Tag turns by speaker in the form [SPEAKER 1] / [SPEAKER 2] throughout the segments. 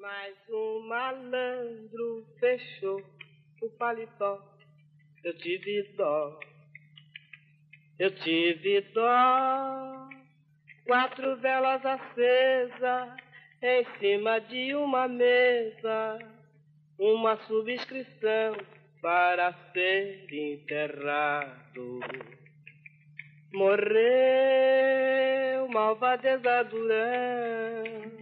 [SPEAKER 1] Mas um malandro fechou o paletó. Eu tive dó. Eu tive dó. Quatro velas acesas em cima de uma mesa. Uma subscrição para ser enterrado. Morreu malvadeza Durão,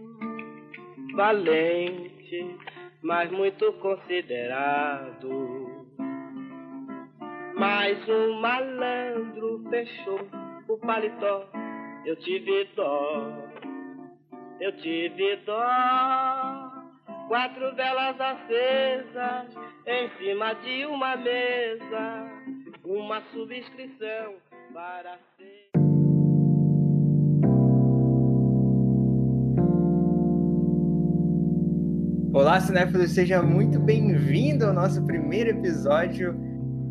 [SPEAKER 1] valente, mas muito considerado. Mas um malandro fechou o paletó, eu tive dó, eu tive dó. Quatro velas acesas em cima de uma mesa, uma subscrição para ser.
[SPEAKER 2] Olá, cinéfilos, seja muito bem-vindo ao nosso primeiro episódio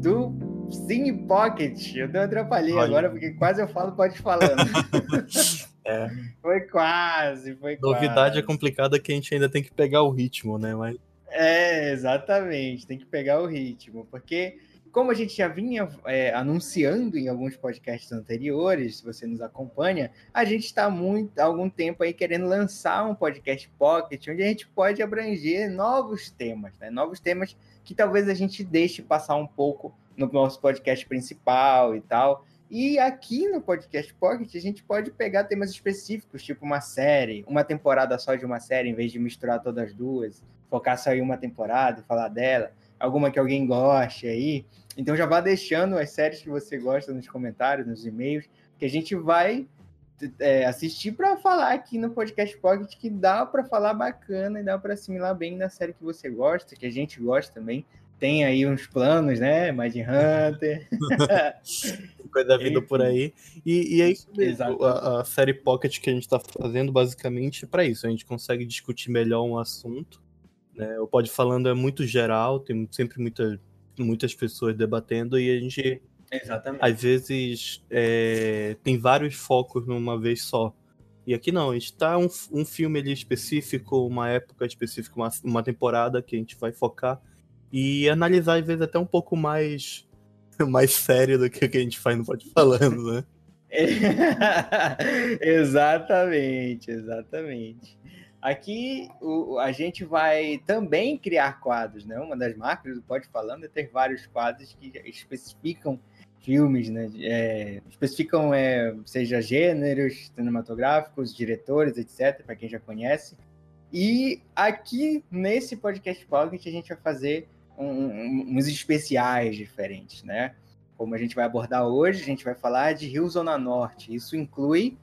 [SPEAKER 2] do Cine Pocket. Eu dei uma atrapalhei
[SPEAKER 3] Olha.
[SPEAKER 2] agora, porque quase eu falo pode falando.
[SPEAKER 3] É.
[SPEAKER 2] Foi quase, foi
[SPEAKER 3] Novidade é
[SPEAKER 2] quase.
[SPEAKER 3] complicada que a gente ainda tem que pegar o ritmo, né? Mas
[SPEAKER 2] É, exatamente. Tem que pegar o ritmo, porque como a gente já vinha é, anunciando em alguns podcasts anteriores, se você nos acompanha, a gente está muito há algum tempo aí querendo lançar um podcast pocket onde a gente pode abranger novos temas, né? Novos temas que talvez a gente deixe passar um pouco no nosso podcast principal e tal. E aqui no podcast Pocket a gente pode pegar temas específicos, tipo uma série, uma temporada só de uma série, em vez de misturar todas as duas, focar só em uma temporada e falar dela, alguma que alguém goste aí. Então já vá deixando as séries que você gosta nos comentários, nos e-mails, que a gente vai é, assistir para falar aqui no podcast Pocket que dá para falar bacana e dá para assimilar bem na série que você gosta, que a gente gosta também. Tem aí uns planos, né? Mind Hunter.
[SPEAKER 3] coisa vida por aí. E, e é isso mesmo.
[SPEAKER 2] Exato.
[SPEAKER 3] A, a série Pocket que a gente tá fazendo basicamente é pra isso. A gente consegue discutir melhor um assunto. Né? O Pode Falando é muito geral, tem sempre muita, muitas pessoas debatendo e a gente
[SPEAKER 2] Exatamente.
[SPEAKER 3] às vezes é, tem vários focos numa vez só. E aqui não, a gente tá um, um filme ali específico, uma época específica, uma, uma temporada que a gente vai focar e analisar às vezes até um pouco mais mais sério do que o que a gente faz no Pode Falando, né?
[SPEAKER 2] exatamente, exatamente. Aqui o- a gente vai também criar quadros, né? Uma das marcas do Pode Falando é ter vários quadros que especificam filmes, né? É, especificam, é, seja gêneros cinematográficos, diretores, etc., para quem já conhece. E aqui nesse podcast Pocket a gente vai fazer um- um- uns especiais diferentes, né? Como a gente vai abordar hoje, a gente vai falar de Rio Zona Norte. Isso inclui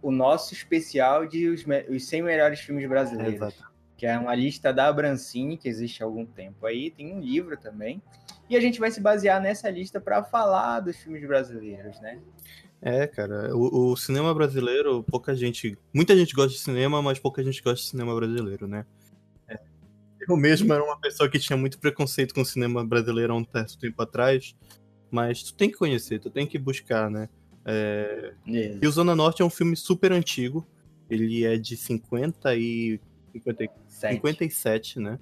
[SPEAKER 2] o nosso especial de os, me- os 100 melhores filmes brasileiros,
[SPEAKER 3] Exato.
[SPEAKER 2] que é uma lista da Abrancine, que existe há algum tempo aí, tem um livro também. E a gente vai se basear nessa lista para falar dos filmes brasileiros, né?
[SPEAKER 3] É, cara, o, o cinema brasileiro, pouca gente. Muita gente gosta de cinema, mas pouca gente gosta de cinema brasileiro, né? É. Eu mesmo era uma pessoa que tinha muito preconceito com o cinema brasileiro há um certo tempo atrás, mas tu tem que conhecer, tu tem que buscar, né? É, E o Zona Norte é um filme super antigo, ele é de 50 e 50 e
[SPEAKER 2] Sete.
[SPEAKER 3] 57, né?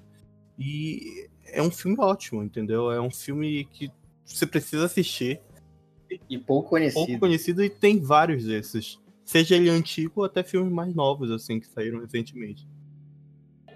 [SPEAKER 3] E é um filme ótimo, entendeu? É um filme que você precisa assistir
[SPEAKER 2] E pouco conhecido.
[SPEAKER 3] pouco conhecido e tem vários desses. Seja ele antigo ou até filmes mais novos, assim, que saíram recentemente.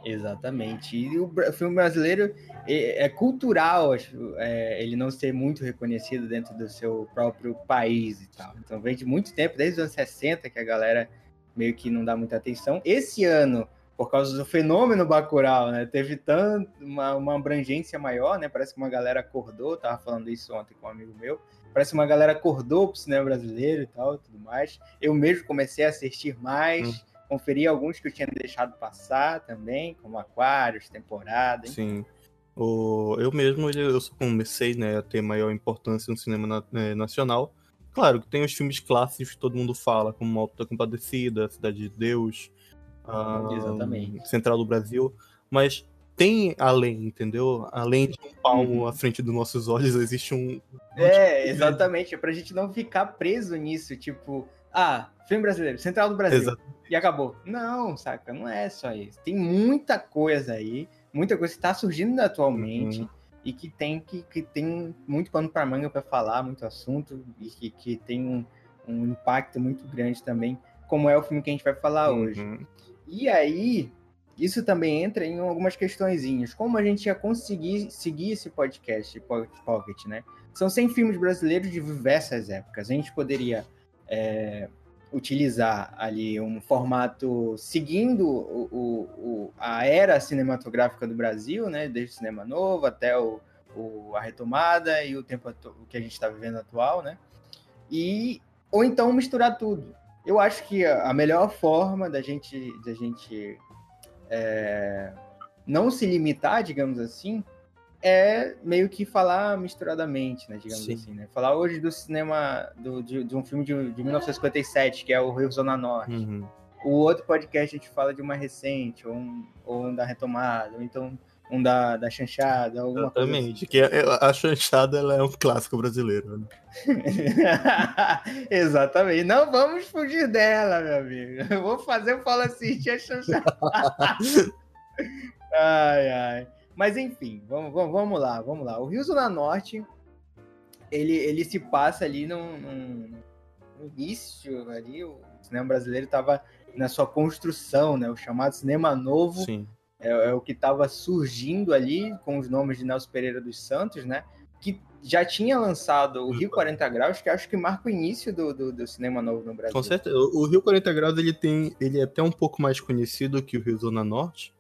[SPEAKER 2] Exatamente. E o filme brasileiro é, é cultural, acho, é, ele não ser muito reconhecido dentro do seu próprio país e tal. Então vem de muito tempo, desde os anos 60, que a galera meio que não dá muita atenção. Esse ano, por causa do fenômeno Bacurau, né, teve tanto uma, uma abrangência maior, né? Parece que uma galera acordou, tava falando isso ontem com um amigo meu. Parece que uma galera acordou pro cinema brasileiro e tal, tudo mais. Eu mesmo comecei a assistir mais
[SPEAKER 3] Hum.
[SPEAKER 2] conferi alguns que eu tinha deixado passar também, como Aquários, temporada.
[SPEAKER 3] Sim. O, eu mesmo, eu só comecei né, a ter maior importância no cinema na- eh, nacional. Claro que tem os filmes clássicos que todo mundo fala, como Alto da Compadecida, Cidade de Deus, ah,
[SPEAKER 2] Exatamente.
[SPEAKER 3] Central do Brasil, mas tem além, entendeu? Além de um palmo
[SPEAKER 2] Uhum.
[SPEAKER 3] à frente dos nossos olhos, existe um.
[SPEAKER 2] É, exatamente. É pra gente não ficar preso nisso, tipo, Ah, filme brasileiro, Central do Brasil.
[SPEAKER 3] Exato.
[SPEAKER 2] E acabou. Não, saca, não é só isso. Tem muita coisa aí, muita coisa que está surgindo atualmente
[SPEAKER 3] Uhum.
[SPEAKER 2] e que tem que, que tem muito pano para manga para falar, muito assunto e que, que tem um, um impacto muito grande também, como é o filme que a gente vai falar hoje.
[SPEAKER 3] Uhum.
[SPEAKER 2] E aí, isso também entra em algumas questõezinhas. Como a gente ia conseguir seguir esse podcast Pocket, né? São 100 filmes brasileiros de diversas épocas. A gente poderia é, utilizar ali um formato seguindo o, o- o- a era cinematográfica do Brasil, né? Desde o cinema novo até o, a retomada e o tempo que a gente está vivendo atual, né? E ou então misturar tudo. Eu acho que a a melhor forma da gente, da gente é, não se limitar, digamos assim, é meio que falar misturadamente, né? Digamos
[SPEAKER 3] Sim.
[SPEAKER 2] assim, né? Falar hoje do cinema, do, de, de um filme de, de 1957, que é o Rio Zona Norte.
[SPEAKER 3] Uhum.
[SPEAKER 2] O outro podcast a gente fala de uma recente, ou um, ou um da retomada, ou então um da, da chanchada, alguma coisa assim.
[SPEAKER 3] Exatamente. Que é- a chanchada ela é um clássico brasileiro. Né?
[SPEAKER 2] Exatamente. Não vamos fugir dela, meu amigo. Eu vou fazer o Fala City a chanchada. ai, ai. Mas enfim, vamos, vamos, vamos lá, vamos lá. O Rio Zona Norte, ele, ele se passa ali no- no início, ali, o cinema brasileiro estava na sua construção, né? O chamado cinema novo é, é o que estava surgindo ali com os nomes de Nelson Pereira dos Santos, né? Que já tinha lançado o Rio 40 Graus, que acho que marca o início do, do, do cinema novo no Brasil.
[SPEAKER 3] Com certeza. O o Rio 40 Graus ele tem, ele é até um pouco mais conhecido que o Rio Zona Norte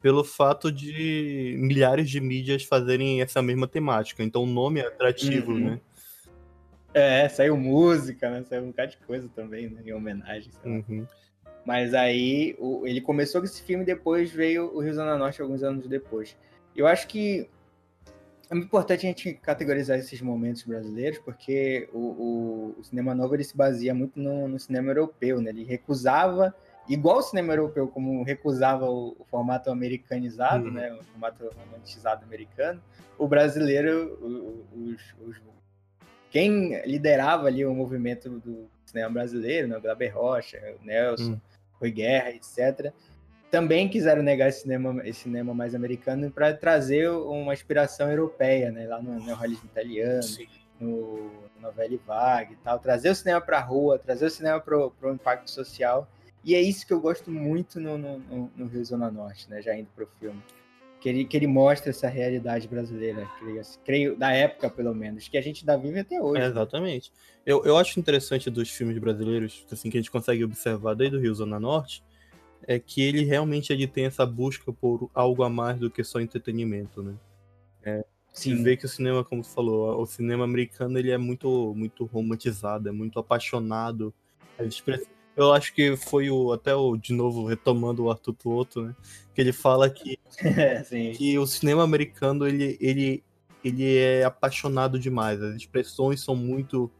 [SPEAKER 3] pelo fato de milhares de mídias fazerem essa mesma temática. Então o nome é atrativo,
[SPEAKER 2] Uhum.
[SPEAKER 3] né?
[SPEAKER 2] É, saiu música, né? Saiu um bocado de coisa também, né? Em homenagem.
[SPEAKER 3] Uhum.
[SPEAKER 2] Mas aí o- ele começou com esse filme depois veio o Rio Zona Norte alguns anos depois. Eu acho que é muito importante a gente categorizar esses momentos brasileiros, porque o, o- o cinema novo ele se baseia muito no, no cinema europeu, né? Ele recusava, igual o cinema europeu, como recusava o, o formato americanizado,
[SPEAKER 3] Uhum.
[SPEAKER 2] né? O formato romantizado americano, o brasileiro, o- os, os- quem liderava ali o movimento do cinema brasileiro, né? O Glaber Rocha, o Nelson,
[SPEAKER 3] Hum.
[SPEAKER 2] Rui Guerra, etc., também quiseram negar esse cinema, esse cinema mais americano para trazer uma inspiração europeia, né? Lá no neorrealismo italiano,
[SPEAKER 3] Sim.
[SPEAKER 2] no novela vague e tal, trazer o cinema para a rua, trazer o cinema para o impacto social. E é isso que eu gosto muito no, no, no- no Rio Zona Norte, né? Já indo para o filme. Que ele, que ele mostra essa realidade brasileira, creio, creio, da época, pelo menos, que a gente ainda vive até hoje.
[SPEAKER 3] É, exatamente. Eu, eu acho interessante dos filmes brasileiros, assim, que a gente consegue observar desde o Rio Zona Norte, é que ele realmente ele tem essa busca por algo a mais do que só entretenimento, né? Se vê que o cinema, como você falou, o cinema americano ele é muito, muito romantizado, é muito apaixonado. A express- Eu acho que foi o até o de novo retomando o Arthur Tuoto, né? Que ele fala que,
[SPEAKER 2] É,
[SPEAKER 3] que o cinema americano ele, ele, ele é apaixonado demais. As expressões são muito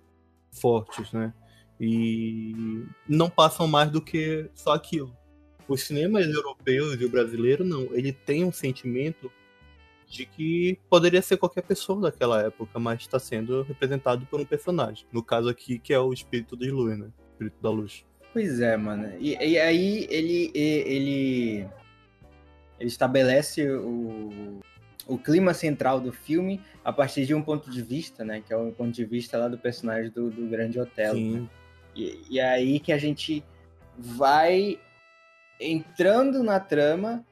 [SPEAKER 3] fortes, né? E não passam mais do que só aquilo. Os cinemas europeus e o brasileiro não, ele tem um sentimento de que poderia ser qualquer pessoa daquela época, mas está sendo representado por um personagem. No caso aqui, que é o espírito de luz, né? Espírito da luz.
[SPEAKER 2] Pois é, mano. E, e aí ele, ele, ele estabelece o, o clima central do filme a partir de um ponto de vista, né? Que é o ponto de vista lá do personagem do, do Grande Otelo.
[SPEAKER 3] Sim,
[SPEAKER 2] E, e aí que a gente vai entrando na trama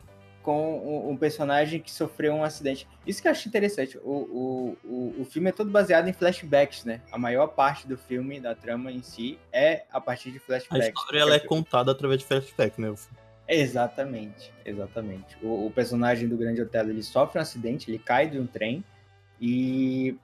[SPEAKER 2] com um, personagem que sofreu um acidente. Isso que eu acho interessante. O, o, o, filme é todo baseado em flashbacks, né? A maior parte do filme, da trama em si, é a partir de
[SPEAKER 3] a
[SPEAKER 2] flashbacks.
[SPEAKER 3] história ela é contada através de flashback, né?
[SPEAKER 2] Exatamente, exatamente. O, o personagem do Grande Otelo, ele sofre um acidente, ele cai de um trem e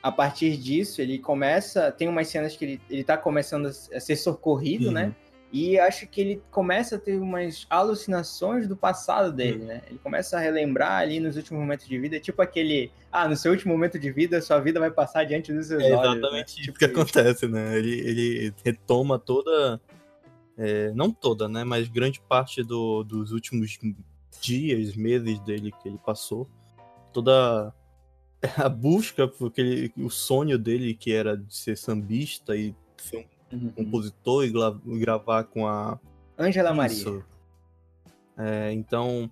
[SPEAKER 2] a partir disso ele começa, tem umas cenas que ele, ele tá começando a ser socorrido,
[SPEAKER 3] Uhum.
[SPEAKER 2] né? E acho que ele começa a ter umas alucinações do passado dele, né? Ele começa a relembrar ali nos últimos momentos de vida, tipo aquele, ah, no seu último momento de vida, sua vida vai passar diante dos seus
[SPEAKER 3] É
[SPEAKER 2] olhos.
[SPEAKER 3] exatamente
[SPEAKER 2] né?
[SPEAKER 3] isso
[SPEAKER 2] Tipo
[SPEAKER 3] que acontece, né? Ele, ele retoma toda. é, não toda, né? Mas grande parte do- dos últimos dias, meses dele que ele passou. Toda a busca, porque ele, o sonho dele, que era de ser sambista e ser um
[SPEAKER 2] Uhum.
[SPEAKER 3] compositor e gra- gravar com a
[SPEAKER 2] Ângela Maria.
[SPEAKER 3] É, então,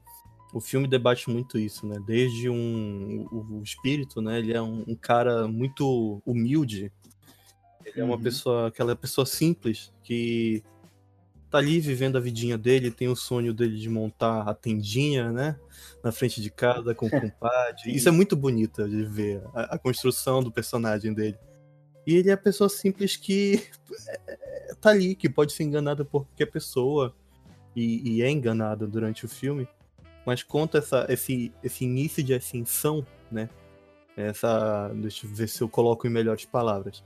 [SPEAKER 3] o filme debate muito isso, né? Desde um o, o espírito, né? Ele é um, um cara muito humilde. Ele é uma
[SPEAKER 2] Uhum.
[SPEAKER 3] pessoa, aquela pessoa simples que tá ali vivendo a vidinha dele, tem o sonho dele de montar a tendinha, né? Na frente de casa com o compadre. Isso é muito bonito de ver a, a construção do personagem dele. E ele é a pessoa simples que tá ali, que pode ser enganada por qualquer pessoa e, e é enganada durante o filme, mas conta essa, esse, esse início de ascensão, né? Essa, deixa eu ver se eu coloco em melhores palavras.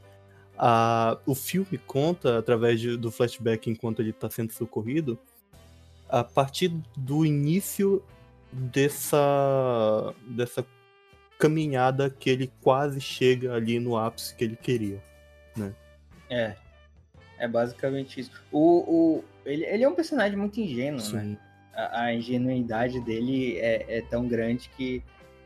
[SPEAKER 3] A, o filme conta, através de- do flashback enquanto ele está sendo socorrido, a partir do início dessa, dessa caminhada que ele quase chega ali no ápice que ele queria.
[SPEAKER 2] É. É basicamente isso. O, o, ele, ele é um personagem muito ingênuo, né? A, a ingenuidade dele é, é tão grande que,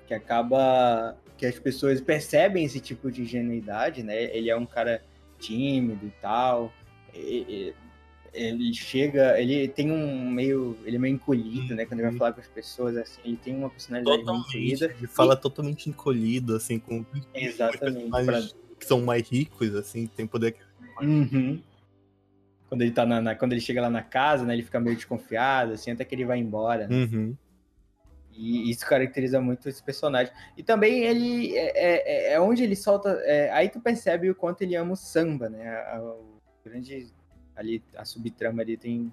[SPEAKER 2] que acaba que as pessoas percebem esse tipo de ingenuidade, né? Ele é um cara tímido e tal. e- e- Ele chega, ele tem um meio, ele é meio encolhido, né? Quando ele vai falar com as pessoas, assim, ele tem uma personalidade meio
[SPEAKER 3] Totalmente.
[SPEAKER 2] encolhida.
[SPEAKER 3] Ele fala totalmente encolhido, assim, com
[SPEAKER 2] Exatamente.
[SPEAKER 3] personagens que são mais ricos, assim, tem poder.
[SPEAKER 2] Uhum. Quando ele tá na, na- quando ele chega lá na casa, né, ele fica meio desconfiado, assim, até que ele vai embora. né?
[SPEAKER 3] Uhum.
[SPEAKER 2] E isso caracteriza muito esse personagem. E também ele é, é- é onde ele solta. é, aí tu percebe o quanto ele ama o samba, né? A, o grande ali a subtrama ali tem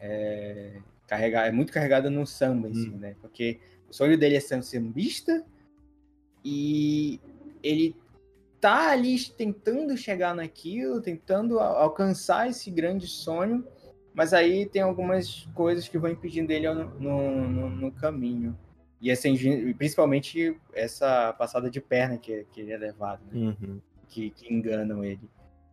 [SPEAKER 2] é, carregar, é muito carregada no samba em si,
[SPEAKER 3] Hum.
[SPEAKER 2] né? Porque o sonho dele é ser um sambista e ele tá ali tentando chegar naquilo, tentando alcançar esse grande sonho, mas aí tem algumas coisas que vão impedindo ele no, no, no- caminho. E essa, principalmente essa passada de perna que, que ele é levado, né?
[SPEAKER 3] Uhum.
[SPEAKER 2] que, que enganam ele.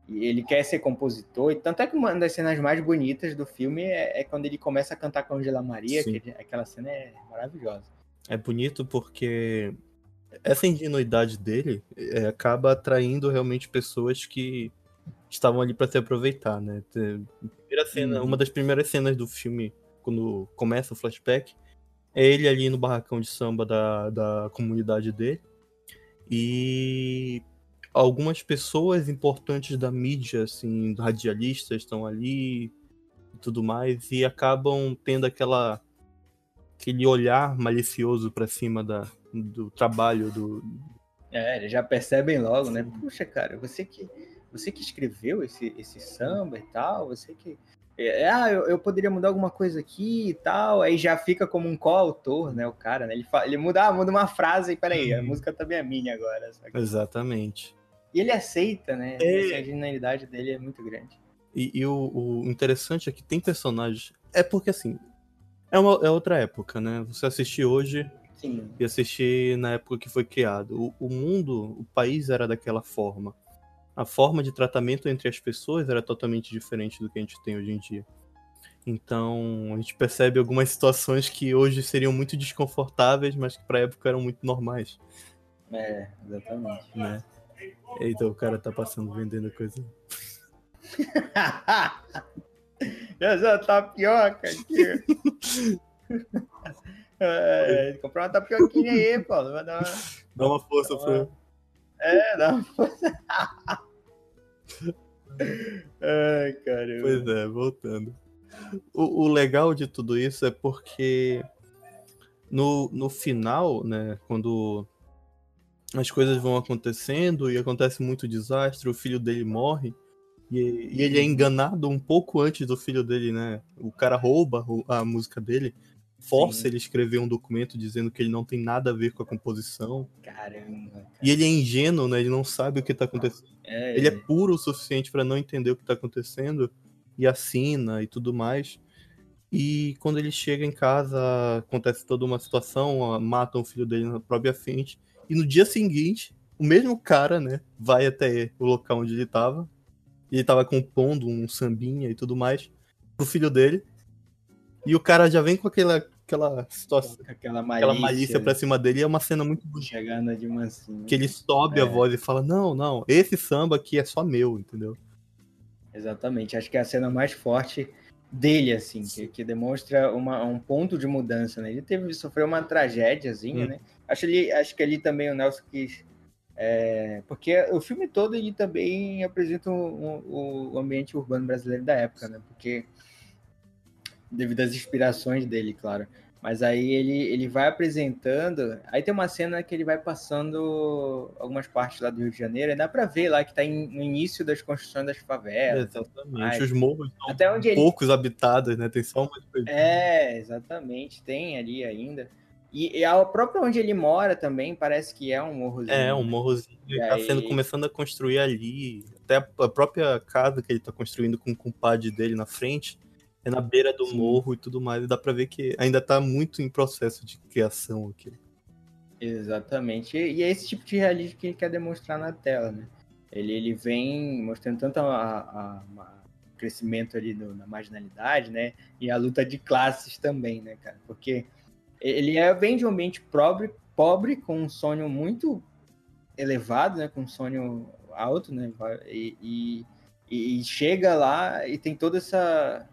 [SPEAKER 2] E ele quer ser compositor, e tanto é que uma das cenas mais bonitas do filme é, é quando ele começa a cantar com a Angela Maria, ele- aquela cena é maravilhosa.
[SPEAKER 3] É bonito porque essa ingenuidade dele é, acaba atraindo realmente pessoas que estavam ali para se aproveitar, né? Cena,
[SPEAKER 2] Uhum.
[SPEAKER 3] uma das primeiras cenas do filme, quando começa o flashback, é ele ali no barracão de samba da, da comunidade dele. E algumas pessoas importantes da mídia, assim, radialistas estão ali e tudo mais, e acabam tendo aquela aquele olhar malicioso pra cima da, do trabalho do.
[SPEAKER 2] É, eles já percebem logo, né? Puxa, cara, você que você que escreveu esse, esse samba e tal, você que. É, ah, eu, eu poderia mudar alguma coisa aqui e tal. Aí já fica como um coautor, né? O cara, né? Ele, fa- ele muda, ah, muda uma frase e peraí, a
[SPEAKER 3] Uhum.
[SPEAKER 2] música também é minha agora. saca?
[SPEAKER 3] Exatamente.
[SPEAKER 2] E ele aceita, né?
[SPEAKER 3] É.
[SPEAKER 2] Essa genialidade dele é muito grande.
[SPEAKER 3] E, e o, o interessante é que tem personagens. É porque assim. É, uma, é outra época, né? Você assistir hoje
[SPEAKER 2] Sim.
[SPEAKER 3] e assistir na época que foi criado. O, o mundo, o país era daquela forma. A forma de tratamento entre as pessoas era totalmente diferente do que a gente tem hoje em dia. Então, a gente percebe algumas situações que hoje seriam muito desconfortáveis, mas que pra época eram muito normais,
[SPEAKER 2] É, exatamente.
[SPEAKER 3] né? Eita, o cara tá passando vendendo coisa.
[SPEAKER 2] Essa tapioca aqui. É, comprar uma tapioquinha aí, Paulo. Vai dar uma...
[SPEAKER 3] Dá uma força pra.
[SPEAKER 2] É, dá uma força. Ai, caramba.
[SPEAKER 3] Pois é, voltando. O, o legal de tudo isso é porque no, no final, né, quando as coisas vão acontecendo e acontece muito desastre, o filho dele morre e, e ele é enganado um pouco antes do filho dele, né? O cara rouba a música dele, força
[SPEAKER 2] Sim.
[SPEAKER 3] ele a escrever um documento dizendo que ele não tem nada a ver com a composição.
[SPEAKER 2] Caramba. cara.
[SPEAKER 3] E ele é ingênuo, né? Ele não sabe o que tá acontecendo.
[SPEAKER 2] É,
[SPEAKER 3] Ele é puro o suficiente pra não entender o que tá acontecendo e assina e tudo mais. E quando ele chega em casa, acontece toda uma situação, ah, matam o filho dele na própria frente. E no dia seguinte, o mesmo cara, né, vai até o local onde ele tava. E ele tava compondo um sambinha e tudo mais pro filho dele. E o cara já vem com aquela, aquela situação,
[SPEAKER 2] aquela malícia,
[SPEAKER 3] aquela malícia pra cima dele. E é uma cena muito bonita.
[SPEAKER 2] chegando de mansinho.
[SPEAKER 3] Que ele sobe a
[SPEAKER 2] É.
[SPEAKER 3] voz e fala: Não, não, esse samba aqui é só meu, entendeu?
[SPEAKER 2] Exatamente. Acho que é a cena mais forte dele, assim, que, que demonstra uma, um ponto de mudança, né? Ele teve, sofreu uma tragédiazinha, hum. né? Acho, ali, acho que ali também o Nelson quis... É, porque o filme todo ele também apresenta o, ambiente urbano brasileiro da época, né? Porque devido às inspirações dele, claro. Mas aí ele, ele vai apresentando. Aí tem uma cena que ele vai passando algumas partes lá do Rio de Janeiro, e dá pra ver lá que tá em, no início das construções das favelas.
[SPEAKER 3] Exatamente. Os morros são Até onde poucos ele... habitados, né? Tem só uma
[SPEAKER 2] É, exatamente. Tem ali ainda. E, e, a própria onde ele mora também parece que é um morrozinho.
[SPEAKER 3] É, um morrozinho. Ele tá sendo começando a construir ali. Até a própria casa que ele tá construindo com o compadre dele na frente é na beira do Sim. morro e tudo mais. E dá pra ver que ainda tá muito em processo de criação aqui.
[SPEAKER 2] Exatamente. E é esse tipo de realismo que ele quer demonstrar na tela, né? Ele, ele vem mostrando tanto a, o crescimento ali no, na marginalidade, né? E a luta de classes também, né, cara? Porque ele é, vem de um ambiente pobre, pobre com um sonho muito elevado, né? Com um sonho alto, né? E, e, e chega lá e tem toda essa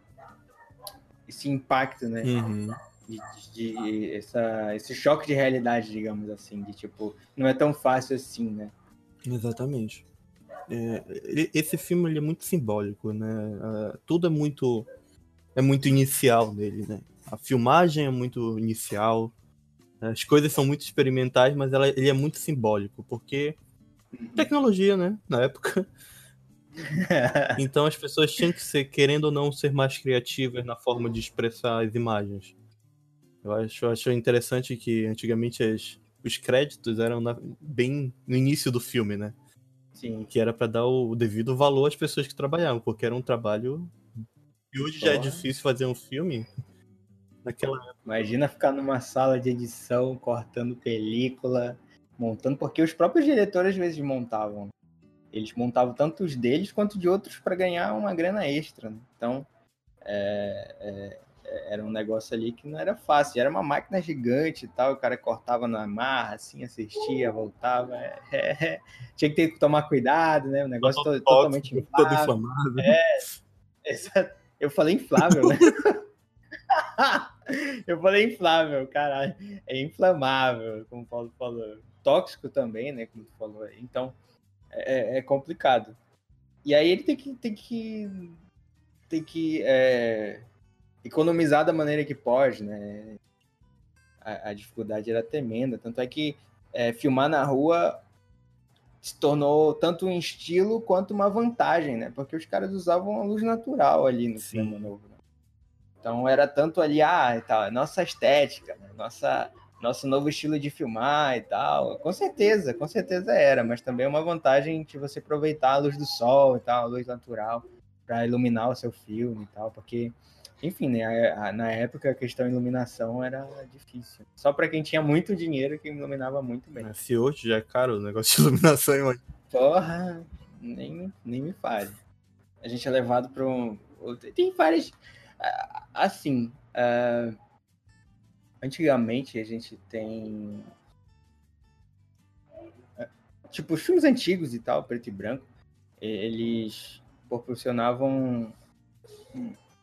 [SPEAKER 2] esse impacto, né?
[SPEAKER 3] Uhum.
[SPEAKER 2] De, de, de, essa, esse choque de realidade, digamos assim, de tipo, não é tão fácil assim, né?
[SPEAKER 3] Exatamente. É, esse filme ele é muito simbólico, né? Uh, tudo é muito é muito inicial nele, né? A filmagem é muito inicial, as coisas são muito experimentais, mas ela, ele é muito simbólico, porque uhum. tecnologia, né? Na época então as pessoas tinham que ser, querendo ou não, ser mais criativas na forma de expressar as imagens. Eu acho, acho interessante que antigamente as, os créditos eram na, bem no início do filme, né?
[SPEAKER 2] Sim.
[SPEAKER 3] Que era para dar o, o, devido valor às pessoas que trabalhavam, porque era um trabalho. E hoje Porra. já é difícil fazer um filme. Naquela
[SPEAKER 2] Imagina ficar numa sala de edição, cortando película, montando, porque os próprios diretores às vezes montavam. Eles montavam tanto os deles quanto de outros para ganhar uma grana extra. Né? Então, é, é, é, era um negócio ali que não era fácil. Era uma máquina gigante e tal. O cara cortava na marra, assim, assistia, voltava. É, é tinha que ter que tomar cuidado, né? O negócio todo, totalmente
[SPEAKER 3] inflável. Todo inflamado.
[SPEAKER 2] É, eu falei inflável, né? eu falei inflável, caralho. É inflamável, como o Paulo falou. Tóxico também, né? Como tu falou. Então, é, é complicado. E aí ele tem que, tem que, tem que é, economizar da maneira que pode, né? A, a dificuldade era tremenda. Tanto é que é, filmar na rua se tornou tanto um estilo quanto uma vantagem, né? Porque os caras usavam a luz natural ali no Sim. cinema novo. Né? Então era tanto ali, ah, tal, nossa estética, né? nossa nosso novo estilo de filmar e tal. Com certeza, com certeza era, mas também é uma vantagem de você aproveitar a luz do sol e tal, a luz natural, para iluminar o seu filme e tal, porque, enfim, né, a, a, na época a questão iluminação era difícil. Só para quem tinha muito dinheiro que iluminava muito bem.
[SPEAKER 3] Se hoje já é caro o negócio de iluminação, mano.
[SPEAKER 2] Porra, nem, nem me fale. A gente é levado para um. Tem várias. Assim. Uh antigamente a gente tem tipo os filmes antigos e tal, preto e branco, eles proporcionavam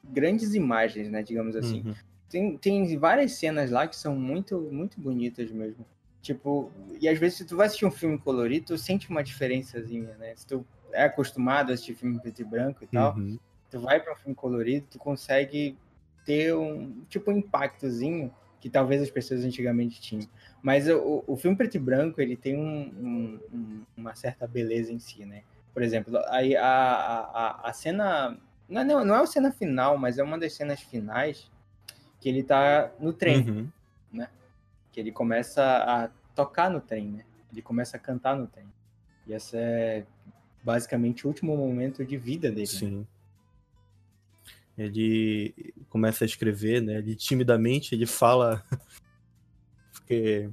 [SPEAKER 2] grandes imagens, né, digamos assim. Uhum. Tem, tem várias cenas lá que são muito muito bonitas mesmo. Tipo, e às vezes se tu vai assistir um filme colorido, tu sente uma diferençazinha, né? Se tu é acostumado a assistir filme preto e branco e tal, uhum. Tu vai para um filme colorido, tu consegue ter um tipo um impactozinho que talvez as pessoas antigamente tinham. Mas o, o filme preto e branco, ele tem um, um, uma certa beleza em si, né? Por exemplo, a, a, a, a cena... Não, é, não, não é a cena final, mas é uma das cenas finais que ele tá no trem, uhum. né? Que ele começa a tocar no trem, né? Ele começa a cantar no trem. E esse é basicamente o último momento de vida dele. Né?
[SPEAKER 3] Sim. Né? Ele começa a escrever, né? Ele timidamente ele fala porque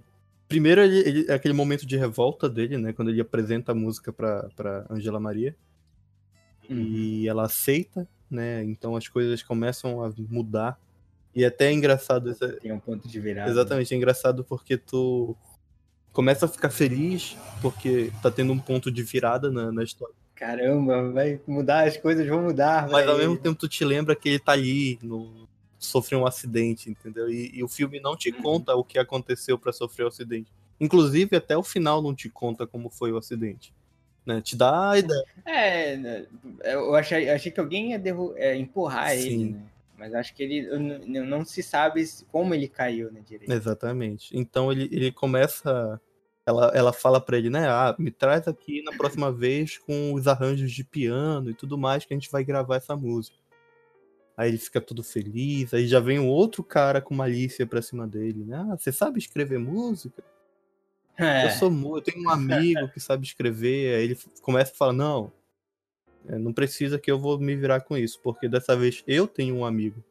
[SPEAKER 3] primeiro ele, ele, é aquele momento de revolta dele, né? Quando ele apresenta a música para Angela Maria uhum. e ela aceita, né? Então as coisas começam a mudar e até é engraçado
[SPEAKER 2] tem um ponto de virada.
[SPEAKER 3] Exatamente, é engraçado porque tu começa a ficar feliz porque tá tendo um ponto de virada na, na história
[SPEAKER 2] Caramba, vai mudar, as coisas vão mudar.
[SPEAKER 3] Mas ao
[SPEAKER 2] vai-
[SPEAKER 3] mesmo tempo tu te lembra que ele tá ali, no... sofreu um acidente, entendeu? E, e o filme não te
[SPEAKER 2] Uhum.
[SPEAKER 3] conta o que aconteceu pra sofrer o acidente. Inclusive, até o final não te conta como foi o acidente. Né? Te dá a ideia.
[SPEAKER 2] É, né, eu achei, achei que alguém ia derru- é, empurrar ele,
[SPEAKER 3] Sim.
[SPEAKER 2] né? Mas acho que ele não, não se sabe como ele caiu, né, direito.
[SPEAKER 3] Exatamente. Então ele, ele começa. Ela, ela fala pra ele, né? Ah, me traz aqui na próxima vez com os arranjos de piano e tudo mais que a gente vai gravar essa música. Aí ele fica todo feliz, aí já vem um outro cara com malícia pra cima dele, né? Ah, você sabe escrever música?
[SPEAKER 2] É,
[SPEAKER 3] Eu sou eu tenho um amigo que sabe escrever. Aí ele começa a falar, não, é, não precisa que eu vou me virar com isso, porque dessa vez eu tenho um amigo.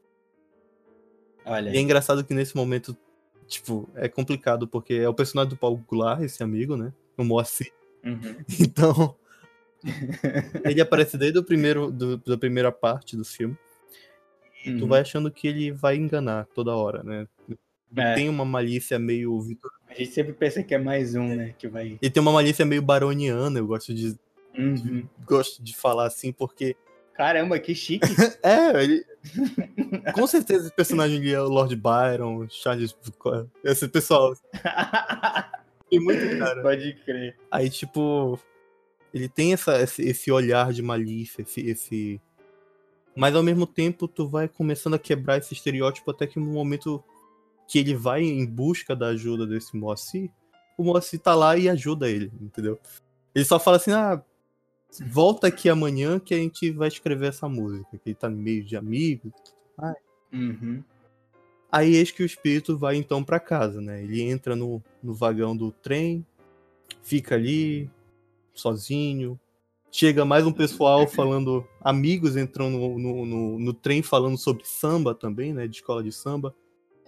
[SPEAKER 2] olha,
[SPEAKER 3] E é engraçado que nesse momento, tipo, é complicado, porque é o personagem do Paulo Goulart, esse amigo, né? O Moacir.
[SPEAKER 2] uhum.
[SPEAKER 3] Então, ele aparece desde o primeiro, do- da primeira parte do filme. E tu
[SPEAKER 2] Uhum.
[SPEAKER 3] vai achando que ele vai enganar toda hora, né?
[SPEAKER 2] É,
[SPEAKER 3] tem uma malícia meio Vitor.
[SPEAKER 2] A gente sempre pensa que é mais um, né, que vai...
[SPEAKER 3] Ele tem uma malícia meio baroniana, eu gosto de,
[SPEAKER 2] Uhum.
[SPEAKER 3] gosto de falar assim, porque.
[SPEAKER 2] Caramba, que chique.
[SPEAKER 3] É, ele. Com certeza esse personagem é o Lord Byron, Charles. Esse pessoal. Tem muito cara.
[SPEAKER 2] Pode crer.
[SPEAKER 3] Aí, tipo, ele tem essa, esse, esse olhar de malícia, esse, esse. Mas ao mesmo tempo, tu vai começando a quebrar esse estereótipo até que no momento que ele vai em busca da ajuda desse Moacir, o Moacir tá lá e ajuda ele, entendeu? Ele só fala assim, ah, volta aqui amanhã que a gente vai escrever essa música, que ele tá no meio de amigos.
[SPEAKER 2] Uhum.
[SPEAKER 3] Aí eis que o espírito vai então pra casa, né? Ele entra no, no vagão do trem, fica ali, sozinho. Chega mais um pessoal falando, amigos entrando no, no, no, no trem falando sobre samba também, né? De escola de samba.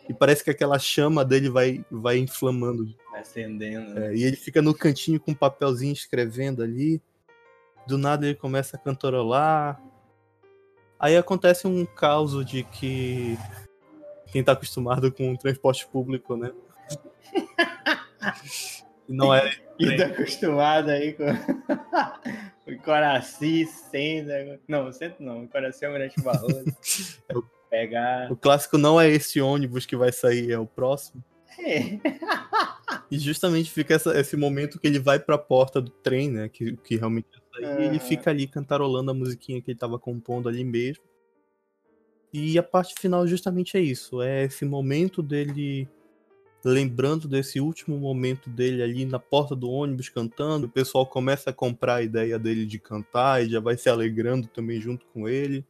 [SPEAKER 3] E parece que aquela chama dele vai, vai inflamando.
[SPEAKER 2] Vai acendendo. né?
[SPEAKER 3] É, e ele fica no cantinho com um papelzinho escrevendo ali. Do nada ele começa a cantarolar. Aí acontece um caos de que quem tá acostumado com o transporte público, né? Não é.
[SPEAKER 2] E tá acostumado aí com o Coraci, Senda. Não, Senda não. O Coraci é o Mirante Barroso. Pegar.
[SPEAKER 3] O clássico não é esse ônibus que vai sair, é o próximo.
[SPEAKER 2] É.
[SPEAKER 3] E justamente fica essa- esse momento que ele vai pra porta do trem, né? Que, que realmente ia e ele
[SPEAKER 2] Aham.
[SPEAKER 3] fica ali cantarolando a musiquinha que ele tava compondo ali mesmo. E a parte final justamente é isso. É esse momento dele lembrando desse último momento dele ali na porta do ônibus cantando. O pessoal começa a comprar a ideia dele de cantar e já vai se alegrando também junto com ele.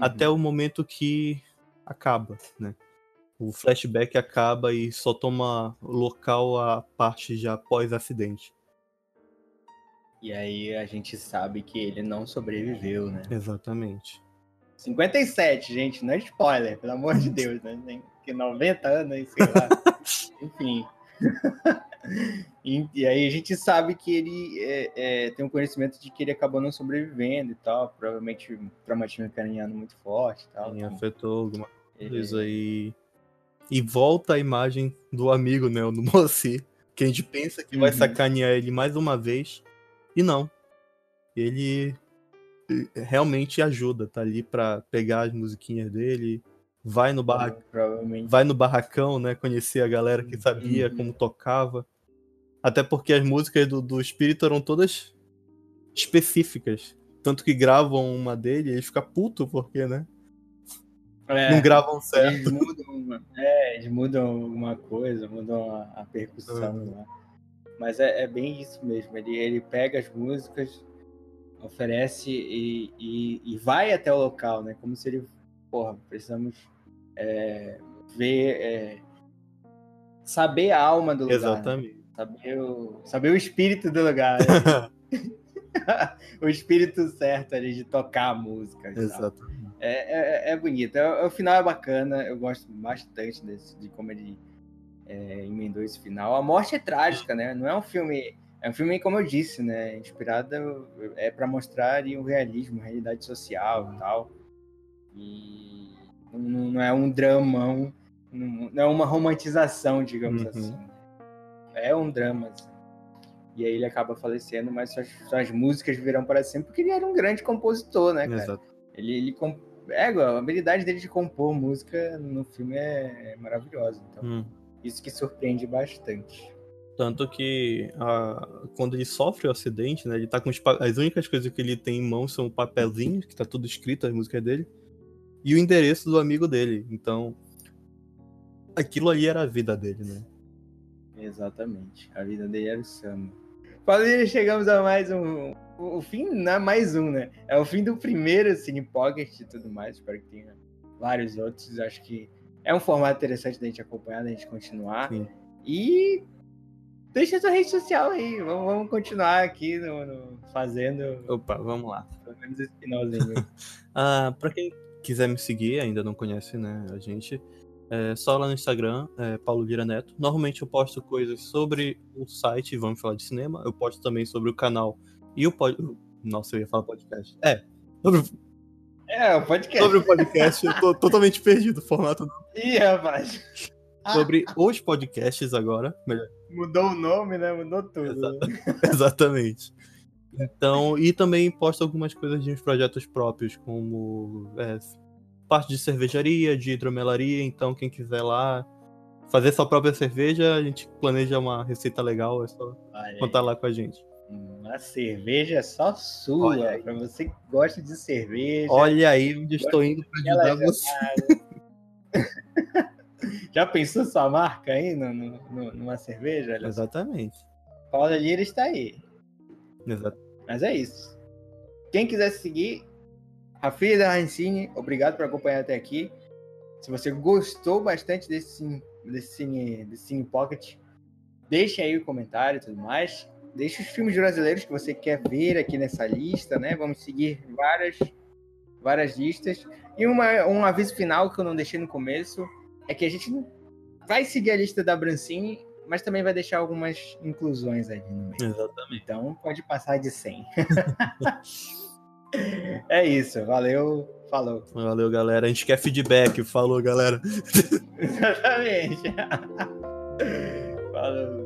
[SPEAKER 3] Até o momento que acaba, né? O flashback acaba e só toma local a parte já pós-acidente.
[SPEAKER 2] E aí a gente sabe que ele não sobreviveu, né?
[SPEAKER 3] Exatamente.
[SPEAKER 2] 57, gente, não é spoiler, pelo amor de Deus, né? Tem que 90 anos, sei lá. Enfim. e, e aí a gente sabe que ele é, é, tem um conhecimento de que ele acabou não sobrevivendo e tal, provavelmente um traumatismo craniano muito forte e tal.
[SPEAKER 3] Sim,
[SPEAKER 2] Então,
[SPEAKER 3] afetou alguma
[SPEAKER 2] ele-
[SPEAKER 3] coisa aí. E volta a imagem do amigo, né? Do Moacir. Que a gente pensa que vai
[SPEAKER 2] Uhum.
[SPEAKER 3] sacanear ele mais uma vez. E não. Ele eh, realmente ajuda, tá ali pra pegar as musiquinhas dele. Vai no, barra... Vai no barracão, né? Conhecer a galera que sabia
[SPEAKER 2] Uhum.
[SPEAKER 3] como tocava. Até porque as músicas do, do Espírito eram todas específicas. Tanto que gravam uma dele ele fica puto porque, né?
[SPEAKER 2] É,
[SPEAKER 3] Não gravam certo.
[SPEAKER 2] eles mudam, uma- é, eles mudam alguma coisa, mudam a, a percussão
[SPEAKER 3] Uhum.
[SPEAKER 2] lá. Mas é, é bem isso mesmo. Ele, ele pega as músicas, oferece e, e, e vai até o local, né? Como se ele, porra, precisamos é, ver, é, saber a alma do lugar. né?
[SPEAKER 3] Exatamente.
[SPEAKER 2] Saber o, saber o espírito do lugar. né? o espírito certo ali de tocar a música.
[SPEAKER 3] Exato.
[SPEAKER 2] É, é, é bonito. É- o final é bacana. Eu gosto bastante desse, de como ele é, emendou esse final. A morte é trágica, né? Não é um filme. É um filme, como eu disse, né? Inspirado é para mostrar o realismo, a realidade social e tal. E não, não é um dramão, não, não é uma romantização, digamos
[SPEAKER 3] Uhum.
[SPEAKER 2] assim. É um drama. assim. E aí ele acaba falecendo, mas suas, suas músicas virão para sempre, porque ele era um grande compositor, né, cara?
[SPEAKER 3] Exato.
[SPEAKER 2] Ele, ele comp... é, a habilidade dele de compor música no filme é, é maravilhosa. Então,
[SPEAKER 3] Hum.
[SPEAKER 2] Isso que surpreende bastante.
[SPEAKER 3] Tanto que a- quando ele sofre o acidente, né? Ele tá com os as únicas coisas que ele tem em mão são papelzinhos, que tá tudo escrito as músicas dele, e o endereço do amigo dele. Então, aquilo ali era a vida dele, né?
[SPEAKER 2] Exatamente. A vida dele era o samba. Chegamos a mais um. O fim não é mais um, né? É o fim do primeiro Cine Pocket e tudo mais. Espero que tenha vários outros. Acho que é um formato interessante da gente acompanhar, da gente continuar.
[SPEAKER 3] Sim.
[SPEAKER 2] E deixa sua rede social aí. Vamos, vamos continuar aqui no, no- fazendo
[SPEAKER 3] Opa, vamos lá.
[SPEAKER 2] pelo menos esse finalzinho.
[SPEAKER 3] Ah, pra quem quiser me seguir, ainda não conhece, né, a gente, é só lá no Instagram, é Paulo Lira Neto. Normalmente eu posto coisas sobre o site, vamos falar de cinema. Eu posto também sobre o canal e o pod... Nossa, eu ia falar podcast. É, sobre,
[SPEAKER 2] é, o podcast.
[SPEAKER 3] sobre o podcast, eu tô totalmente perdido o formato.
[SPEAKER 2] Ih, rapaz.
[SPEAKER 3] Sobre os podcasts agora, melhor.
[SPEAKER 2] Mudou o nome, né? Mudou tudo.
[SPEAKER 3] Exato. Exatamente. Então, e também posto algumas coisas de uns projetos próprios, como é, parte de cervejaria, de hidromelaria. Então, quem quiser lá fazer sua própria cerveja, a gente planeja uma receita legal, é só
[SPEAKER 2] aí.
[SPEAKER 3] contar lá com a gente.
[SPEAKER 2] Uma cerveja só sua, pra você que gosta de cerveja.
[SPEAKER 3] Olha aí onde estou indo para ajudar você.
[SPEAKER 2] Já pensou sua marca aí no, no- numa cerveja? Olha só.
[SPEAKER 3] Exatamente.
[SPEAKER 2] Paula Lira está aí.
[SPEAKER 3] Exato.
[SPEAKER 2] Mas é isso. Quem quiser seguir, a filha da Rancine, obrigado por acompanhar até aqui. Se você gostou bastante desse, desse, desse cine Pocket, deixe aí o comentário e tudo mais. Deixe os filmes brasileiros que você quer ver aqui nessa lista, né? Vamos seguir várias, várias listas. E uma, um aviso final que eu não deixei no começo é que a gente vai seguir a lista da Brancini, mas também vai deixar algumas inclusões ali no meio.
[SPEAKER 3] Exatamente.
[SPEAKER 2] Então pode passar de 100. é isso, valeu, falou.
[SPEAKER 3] Valeu, galera. A gente quer feedback. Falou, galera.
[SPEAKER 2] Exatamente. falou.